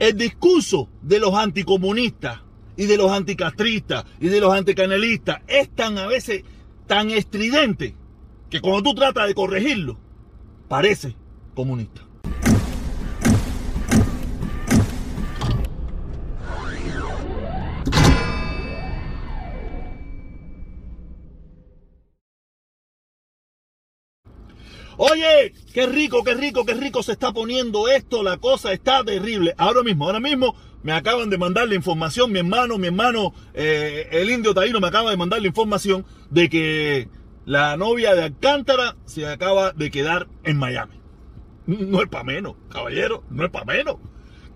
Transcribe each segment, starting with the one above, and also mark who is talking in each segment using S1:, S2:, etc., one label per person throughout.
S1: El discurso de los anticomunistas y de los anticastristas y de los anticanelistas es tan a veces tan estridente que cuando tú tratas de corregirlo, parece comunista. Oye, qué rico, qué rico, qué rico se está poniendo esto, la cosa está terrible. Ahora mismo, ahora mismo me acaban de mandar la información, mi hermano, mi hermano, eh, el indio taíno me acaba de mandar la información de que la novia de Alcántara se acaba de quedar en Miami. No es para menos, caballero, no es para menos.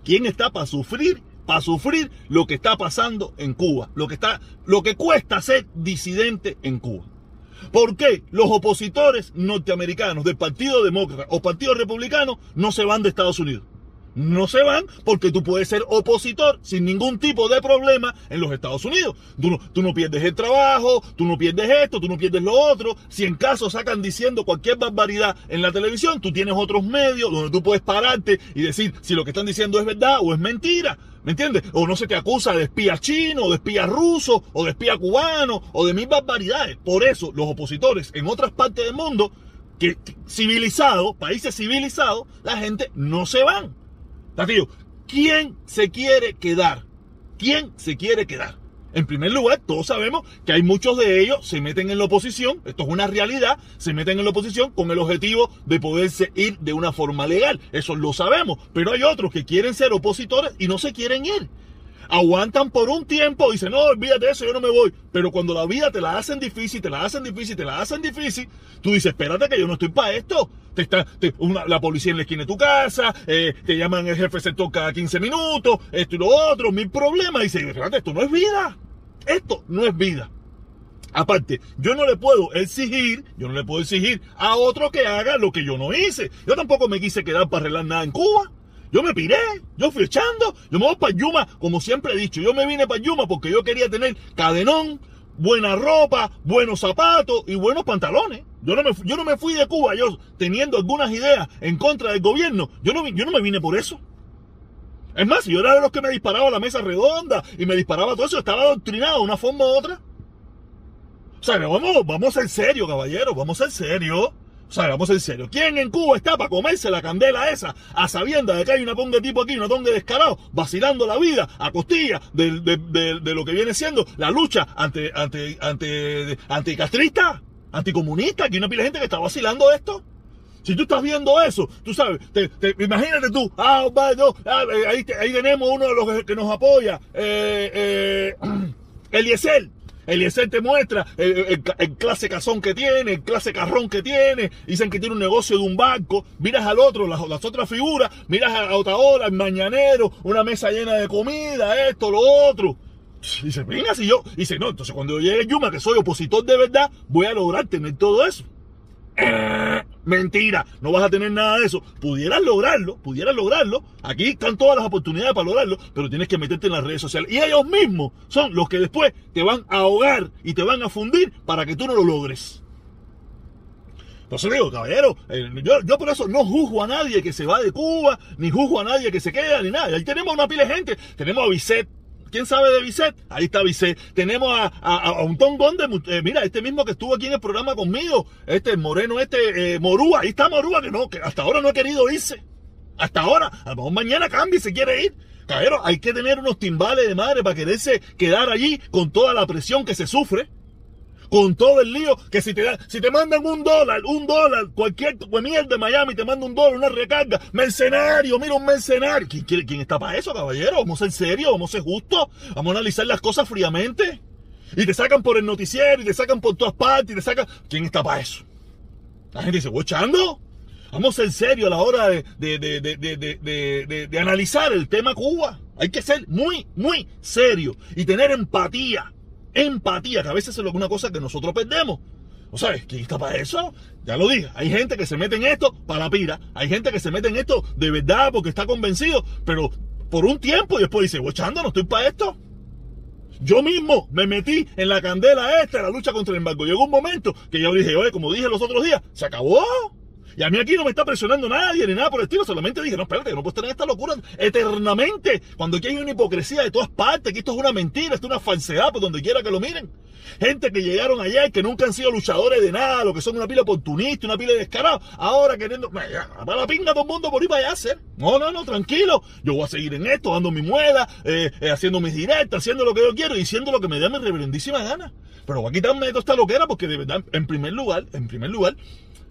S1: ¿Quién está para sufrir? Para sufrir lo que está pasando en Cuba, lo que está, lo que cuesta ser disidente en Cuba. ¿Por qué los opositores norteamericanos del Partido Demócrata o Partido Republicano no se van de Estados Unidos? No se van porque tú puedes ser opositor sin ningún tipo de problema en los Estados Unidos. Tú no, tú no, pierdes el trabajo, tú no pierdes esto, tú no pierdes lo otro. Si en caso sacan diciendo cualquier barbaridad en la televisión, tú tienes otros medios donde tú puedes pararte y decir si lo que están diciendo es verdad o es mentira. ¿Me entiendes? O no se te acusa de espía chino, o de espía ruso, o de espía cubano, o de mil barbaridades. Por eso los opositores en otras partes del mundo, que, civilizados, países civilizados, la gente no se van. Tatillo, ¿quién se quiere quedar? ¿Quién se quiere quedar? En primer lugar, todos sabemos que hay muchos de ellos se meten en la oposición, esto es una realidad, se meten en la oposición con el objetivo de poderse ir de una forma legal, eso lo sabemos, pero hay otros que quieren ser opositores y no se quieren ir aguantan por un tiempo dicen, no, olvídate de eso, yo no me voy. Pero cuando la vida te la hacen difícil, te la hacen difícil, te la hacen difícil, tú dices, espérate que yo no estoy para esto. Te está, la policía en la esquina de tu casa, eh, te llaman el jefe sector cada 15 minutos, esto y lo otro, mil problemas. Y dices, espérate, esto no es vida. Esto no es vida. Aparte, yo no le puedo exigir, yo no le puedo exigir a otro que haga lo que yo no hice. Yo tampoco me quise quedar para arreglar nada en Cuba. Yo me piré, yo fui echando, yo me voy para Yuma, como siempre he dicho, yo me vine para Yuma porque yo quería tener cadenón, buena ropa, buenos zapatos y buenos pantalones. Yo no me, yo no me fui de Cuba, yo teniendo algunas ideas en contra del gobierno, yo no, yo no me vine por eso. Es más, yo era de los que me disparaba a la mesa redonda y me disparaba todo eso, estaba adoctrinado de una forma u otra. O sea, vamos, vamos en serio, caballero, vamos en serio. O sea, vamos en serio. ¿Quién en Cuba está para comerse la candela esa a sabiendas de que hay una tonga de tipo aquí, una tonga descarado, vacilando la vida a costilla de, de, lo que viene siendo la lucha ante, ante, ante, anticastrista, anticomunista? Aquí hay una pila de gente que está vacilando esto. Si tú estás viendo eso, tú sabes, imagínate tú, ah, ah ahí, ahí, tenemos uno de los que, nos apoya, eh, eh, Eliezer. Eliezer te muestra el, clase cazón que tiene, el clase carrón que tiene. Dicen que tiene un negocio de un banco. Miras al otro, las, otras figuras. Miras a otra hora, el mañanero, una mesa llena de comida, esto, lo otro. Dice, venga, si yo. Dice, no, entonces cuando yo llegue Yuma, que soy opositor de verdad, voy a lograr tener todo eso. Eh, mentira, no vas a tener nada de eso. Pudieras lograrlo, pudieras lograrlo. Aquí están todas las oportunidades para lograrlo, pero tienes que meterte en las redes sociales. Y ellos mismos son los que después te van a ahogar y te van a fundir para que tú no lo logres. Entonces digo, caballero, eh, yo, por eso no juzgo a nadie que se va de Cuba, ni juzgo a nadie que se queda, ni nada. Ahí tenemos una pila de gente. Tenemos a Bisset, ¿Quién sabe de Bisset? Ahí está Bisset. Tenemos a, un tongón de... Eh, mira, este mismo que estuvo aquí en el programa conmigo. Este moreno, este eh, Morúa. Ahí está Morúa, que no, que hasta ahora no ha querido irse. Hasta ahora. A lo mejor mañana cambia y se quiere ir. Caballero, hay que tener unos timbales de madre para quererse quedar allí con toda la presión que se sufre con todo el lío, que si te, da, si te mandan un dólar, un dólar, cualquier pues, mierda de Miami te manda un dólar, una recarga, mercenario, mira un mercenario. ¿Quién, está para eso, caballero? Vamos a ser serios, vamos a ser justos, vamos a analizar las cosas fríamente. Y te sacan por el noticiero, y te sacan por todas partes, y te sacan... ¿Quién está para eso? La gente dice, ¿voy echando? Vamos a ser serios a la hora de, de, de, de, analizar el tema Cuba. Hay que ser muy, muy serio y tener empatía empatía, que a veces es una cosa que nosotros perdemos. ¿O sabes? ¿Quién está para eso? Ya lo dije. Hay gente que se mete en esto para la pira. Hay gente que se mete en esto de verdad porque está convencido. Pero por un tiempo y después dice, echando, no estoy para esto. Yo mismo me metí en la candela esta, la lucha contra el embargo. Llegó un momento que yo dije, oye, como dije los otros días, se acabó. Y a mí aquí no me está presionando nadie ni nada por el estilo. Solamente dije, no, espérate, no puedo tener esta locura eternamente. Cuando aquí hay una hipocresía de todas partes, que esto es una mentira, esto es una falsedad, por donde quiera que lo miren. Gente que llegaron allá y que nunca han sido luchadores de nada, lo que son una pila oportunista, una pila de descarado. Ahora queriendo, para la pinga todo el mundo por ir para allá hacer. No, no, no, tranquilo. Yo voy a seguir en esto, dando mi muela, eh, eh, haciendo mis directas, haciendo lo que yo quiero, diciendo lo que me dé mi reverendísima gana. Pero voy a quitarme de toda esta loquera porque de verdad, en primer lugar, en primer lugar,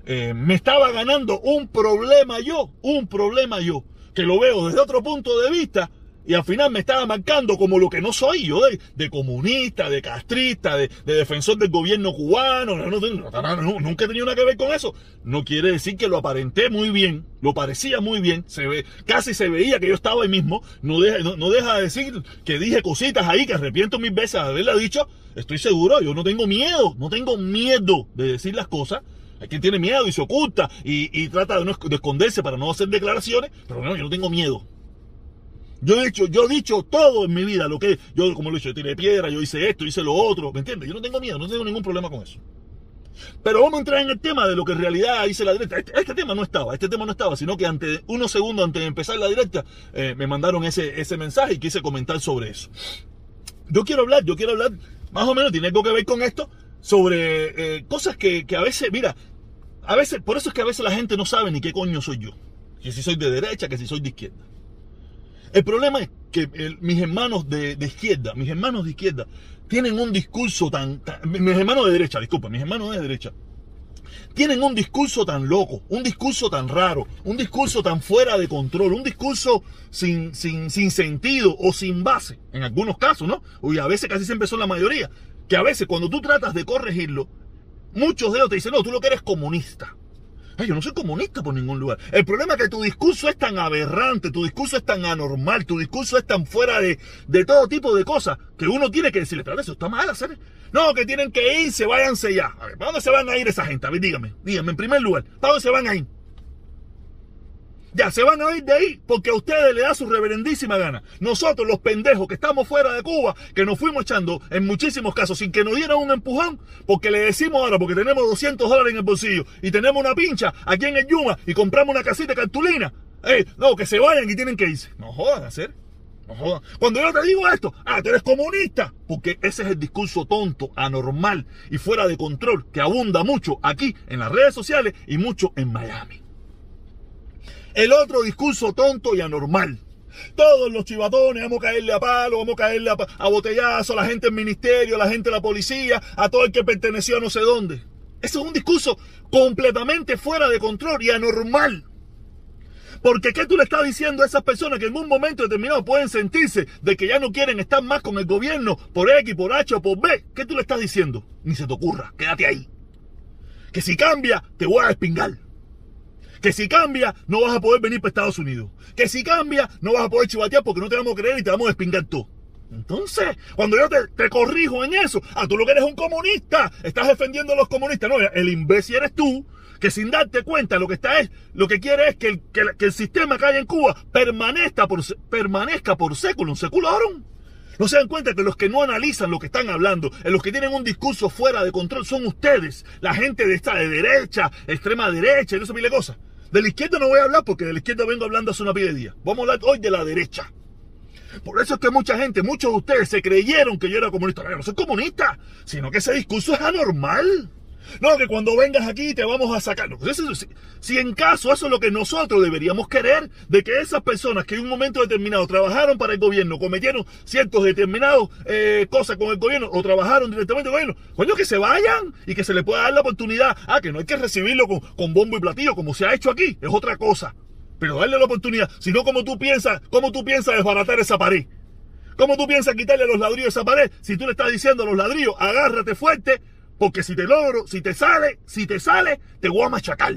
S1: eh, me estaba ganando un problema yo, un problema yo, que lo veo desde otro punto de vista y al final me estaba marcando como lo que no soy yo, de, comunista, de castrista, de, defensor del gobierno cubano. nunca he tenido nada que ver con eso. No quiere decir que lo aparenté muy bien, lo parecía muy bien, se ve, casi se veía que yo estaba ahí mismo. No deja, no, deja de decir que dije cositas ahí que arrepiento mil veces de haberla dicho. Estoy seguro, yo no tengo miedo, no tengo miedo de decir las cosas. Hay quien tiene miedo y se oculta y, trata de, no, de esconderse para no hacer declaraciones, pero no, yo no tengo miedo. Yo he hecho, yo he dicho todo en mi vida, lo que yo, como lo he dicho, yo tiré piedra, yo hice esto, hice lo otro, ¿me entiendes? Yo no tengo miedo, no tengo ningún problema con eso. Pero vamos a entrar en el tema de lo que en realidad hice la directa. Este, este tema no estaba, este tema no estaba, sino que antes, unos segundos antes de empezar la directa, eh, me mandaron ese, ese mensaje y quise comentar sobre eso. Yo quiero hablar, yo quiero hablar, más o menos, tiene algo que ver con esto, sobre eh, cosas que, que a veces, mira, a veces, por eso es que a veces la gente no sabe ni qué coño soy yo. Que si soy de derecha, que si soy de izquierda. El problema es que mis hermanos de, izquierda, mis hermanos de izquierda, tienen un discurso tan, Mis hermanos de derecha, disculpa, mis hermanos de derecha. Tienen un discurso tan loco, un discurso tan raro, un discurso tan fuera de control, un discurso sin, sin, sin sentido o sin base, en algunos casos, ¿no? Y a veces casi siempre son la mayoría, que a veces cuando tú tratas de corregirlo, muchos de ellos te dicen, no, tú lo que eres comunista. Yo no soy comunista por ningún lugar. El problema es que tu discurso es tan aberrante, tu discurso es tan anormal, tu discurso es tan fuera de, de todo tipo de cosas que uno tiene que decirle, pero eso está mal hacer. No, que tienen que irse, váyanse ya. A ver, ¿para dónde se van a ir esa gente? A ver, dígame, dígame, en primer lugar, ¿para dónde se van a ir? Ya, se van a ir de ahí porque a ustedes le da su reverendísima gana. Nosotros, los pendejos que estamos fuera de Cuba, que nos fuimos echando en muchísimos casos sin que nos dieran un empujón, porque le decimos ahora, porque tenemos 200 dólares en el bolsillo y tenemos una pincha aquí en el Yuma y compramos una casita cartulina. Eh, no, que se vayan y tienen que irse. No jodan, hacer. No jodan. Cuando yo te digo esto, ah, tú eres comunista. Porque ese es el discurso tonto, anormal y fuera de control que abunda mucho aquí en las redes sociales y mucho en Miami. El otro discurso tonto y anormal. Todos los chivatones, vamos a caerle a palo, vamos a caerle a, botellazo, a la gente del ministerio, a la gente de la policía, a todo el que perteneció a no sé dónde. Ese es un discurso completamente fuera de control y anormal. Porque ¿qué tú le estás diciendo a esas personas que en un momento determinado pueden sentirse de que ya no quieren estar más con el gobierno por X, por H o por B? ¿Qué tú le estás diciendo? Ni se te ocurra, quédate ahí. Que si cambia, te voy a despingar. Que si cambia, no vas a poder venir para Estados Unidos. Que si cambia, no vas a poder chivatear porque no te vamos a creer y te vamos a despingar tú. Entonces, cuando yo te, corrijo en eso, tú lo que eres un comunista, estás defendiendo a los comunistas. No, el imbécil eres tú, que sin darte cuenta lo que está es, lo que quiere es que el, que, el sistema que hay en Cuba permanezca por, permanezca por século, seculorum. No se dan cuenta que los que no analizan lo que están hablando, los que tienen un discurso fuera de control, son ustedes, la gente de esta de derecha, extrema derecha y no sé mil cosas. De la izquierda no voy a hablar porque de la izquierda vengo hablando hace una pie de día. Vamos a hablar hoy de la derecha. Por eso es que mucha gente, muchos de ustedes se creyeron que yo era comunista. no soy comunista, sino que ese discurso es anormal. No, que cuando vengas aquí te vamos a sacar. si, en caso eso es lo que nosotros deberíamos querer, de que esas personas que en un momento determinado trabajaron para el gobierno, cometieron ciertos determinados eh, cosas con el gobierno o trabajaron directamente con el gobierno, coño, que se vayan y que se les pueda dar la oportunidad. Ah, que no hay que recibirlo con, bombo y platillo como se ha hecho aquí, es otra cosa. Pero darle la oportunidad, si no, como tú piensas, cómo tú piensas desbaratar esa pared. ¿Cómo tú piensas quitarle los ladrillos a esa pared? Si tú le estás diciendo a los ladrillos, agárrate fuerte, porque si te logro, si te sale, si te sale, te voy a machacar.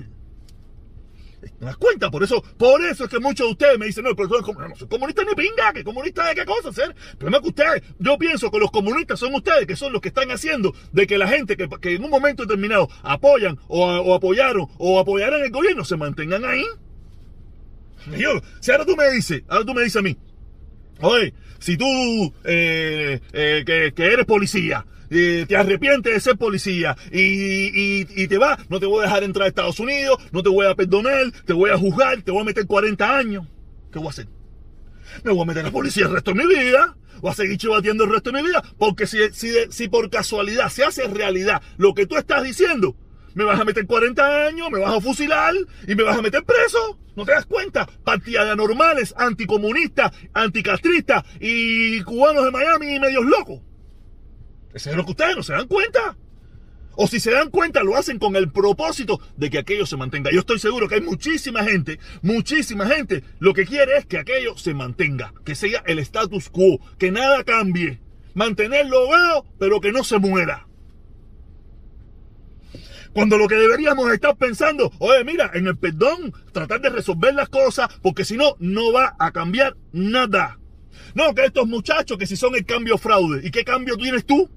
S1: ¿Te das cuenta? Por eso, por eso es que muchos de ustedes me dicen, no, pero no soy comunista ni pinga, que comunista de qué cosa hacer. El problema es que ustedes, yo pienso que los comunistas son ustedes, que son los que están haciendo de que la gente que, en un momento determinado apoyan o, apoyaron o apoyarán el gobierno se mantengan ahí. Yo, si ahora tú me dices, ahora tú me dices a mí, oye, si tú eh, eh, que eres policía, eh, te arrepientes de ser policía y, y, te vas, no te voy a dejar entrar a Estados Unidos, no te voy a perdonar, te voy a juzgar, te voy a meter 40 años. ¿Qué voy a hacer? Me voy a meter a la policía el resto de mi vida. Voy a seguir chivatiendo el resto de mi vida. Porque si, si, si por casualidad se hace realidad lo que tú estás diciendo, me vas a meter 40 años, me vas a fusilar y me vas a meter preso. ¿No te das cuenta? Partidas de anormales, anticomunistas, anticastristas y cubanos de Miami y medios locos. Eso es lo que ustedes no se dan cuenta. O si se dan cuenta, lo hacen con el propósito de que aquello se mantenga. Yo estoy seguro que hay muchísima gente, muchísima gente, lo que quiere es que aquello se mantenga, que sea el status quo, que nada cambie. Mantenerlo veo, pero que no se muera. Cuando lo que deberíamos estar pensando, oye, mira, en el perdón, tratar de resolver las cosas, porque si no, no va a cambiar nada. No, que estos muchachos, que si son el cambio fraude, ¿y qué cambio tienes tú?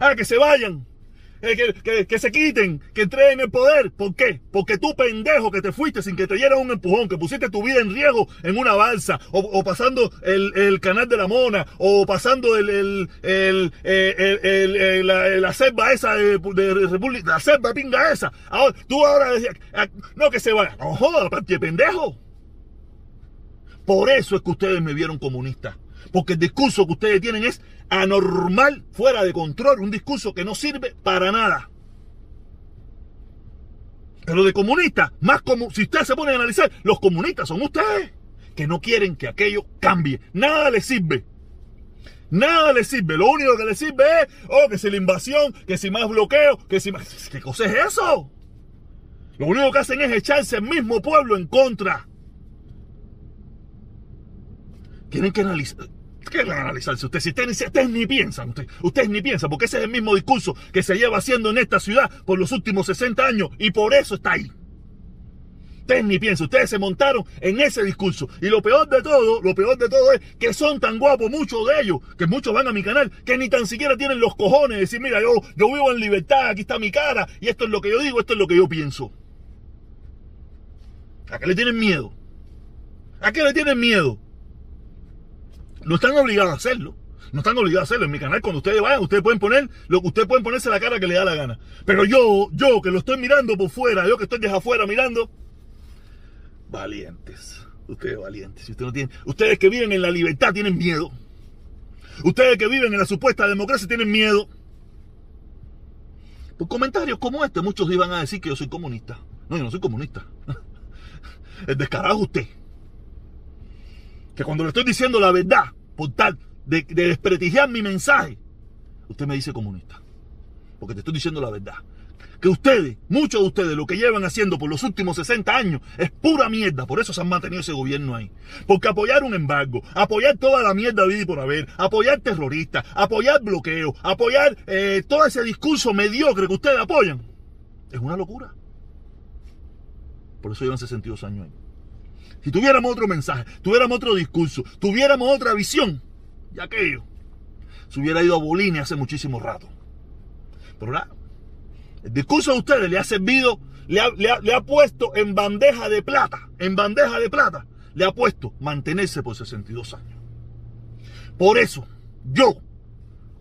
S1: Ah, que se vayan. Eh, que, que, se quiten, que entreguen el poder. ¿Por qué? Porque tú, pendejo, que te fuiste sin que te dieran un empujón, que pusiste tu vida en riesgo en una balsa, o, pasando el, el, canal de la Mona, o pasando el, el, el, el la, la, selva esa de, República, la selva pinga esa. Ahora, tú ahora decías, ah, no que se vaya. No joda, pendejo. Por eso es que ustedes me vieron comunista. Porque el discurso que ustedes tienen es anormal, fuera de control, un discurso que no sirve para nada. Pero de comunistas, más como si ustedes se ponen a analizar, los comunistas son ustedes que no quieren que aquello cambie. Nada les sirve. Nada les sirve. Lo único que les sirve es, oh, que si la invasión, que si más bloqueo, que si más. ¿Qué cosa es eso? Lo único que hacen es echarse el mismo pueblo en contra. Tienen que analizar. ¿Qué van a analizarse ustedes? Si ustedes, ustedes, ni piensan, ustedes, ustedes ni piensan, porque ese es el mismo discurso que se lleva haciendo en esta ciudad por los últimos 60 años y por eso está ahí. Ustedes ni piensan, ustedes se montaron en ese discurso. Y lo peor de todo, lo peor de todo es que son tan guapos muchos de ellos, que muchos van a mi canal, que ni tan siquiera tienen los cojones de decir, mira, yo, yo vivo en libertad, aquí está mi cara, y esto es lo que yo digo, esto es lo que yo pienso. ¿A qué le tienen miedo? ¿A qué le tienen miedo? No están obligados a hacerlo. No están obligados a hacerlo. En mi canal, cuando ustedes vayan, ustedes pueden poner lo que ustedes pueden ponerse la cara que le da la gana. Pero yo, yo que lo estoy mirando por fuera, yo que estoy desde afuera mirando, valientes. Ustedes valientes. Ustedes, no tienen, ustedes que viven en la libertad tienen miedo. Ustedes que viven en la supuesta democracia tienen miedo. Por comentarios como este, muchos iban a decir que yo soy comunista. No, yo no soy comunista. El descarado es usted. Que cuando le estoy diciendo la verdad, por tal de, de desprestigiar mi mensaje, usted me dice comunista. Porque te estoy diciendo la verdad. Que ustedes, muchos de ustedes, lo que llevan haciendo por los últimos 60 años es pura mierda. Por eso se han mantenido ese gobierno ahí. Porque apoyar un embargo, apoyar toda la mierda vida y por haber, apoyar terroristas, apoyar bloqueo, apoyar eh, todo ese discurso mediocre que ustedes apoyan, es una locura. Por eso llevan 62 años ahí. Si tuviéramos otro mensaje, tuviéramos otro discurso, tuviéramos otra visión, y aquello se hubiera ido a Bolini hace muchísimo rato. Pero nada, el discurso de ustedes le ha servido, le ha, puesto en bandeja de plata, en bandeja de plata, le ha puesto mantenerse por 62 años. Por eso, yo,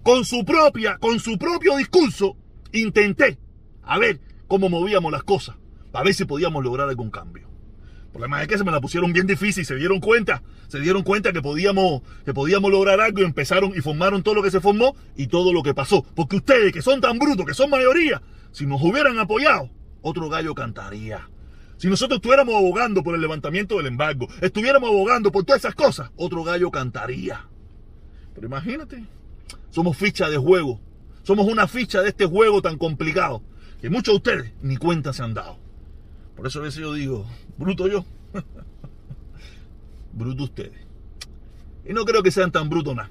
S1: con su propia, con su propio discurso, intenté a ver cómo movíamos las cosas, a ver si podíamos lograr algún cambio. Problema es que se me la pusieron bien difícil, se dieron cuenta, se dieron cuenta que podíamos, que podíamos lograr algo y empezaron y formaron todo lo que se formó y todo lo que pasó. Porque ustedes, que son tan brutos, que son mayoría, si nos hubieran apoyado, otro gallo cantaría. Si nosotros estuviéramos abogando por el levantamiento del embargo, estuviéramos abogando por todas esas cosas, otro gallo cantaría. Pero imagínate, somos ficha de juego, somos una ficha de este juego tan complicado que muchos de ustedes ni cuenta se han dado. Por eso a veces yo digo, bruto yo. bruto ustedes. Y no creo que sean tan brutos nada.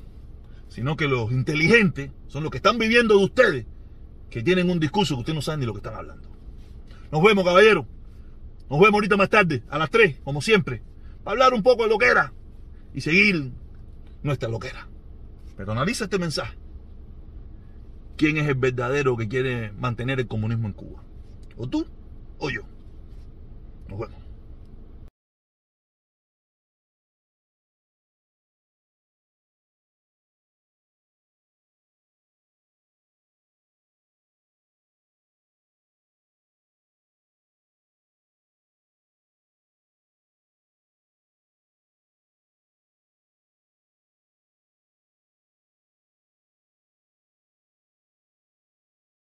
S1: Sino que los inteligentes son los que están viviendo de ustedes. Que tienen un discurso que ustedes no saben ni lo que están hablando. Nos vemos, caballero. Nos vemos ahorita más tarde, a las 3, como siempre. Para hablar un poco de lo que era. Y seguir nuestra loquera. Pero analiza este mensaje. ¿Quién es el verdadero que quiere mantener el comunismo en Cuba? ¿O tú o yo? Nos vemos.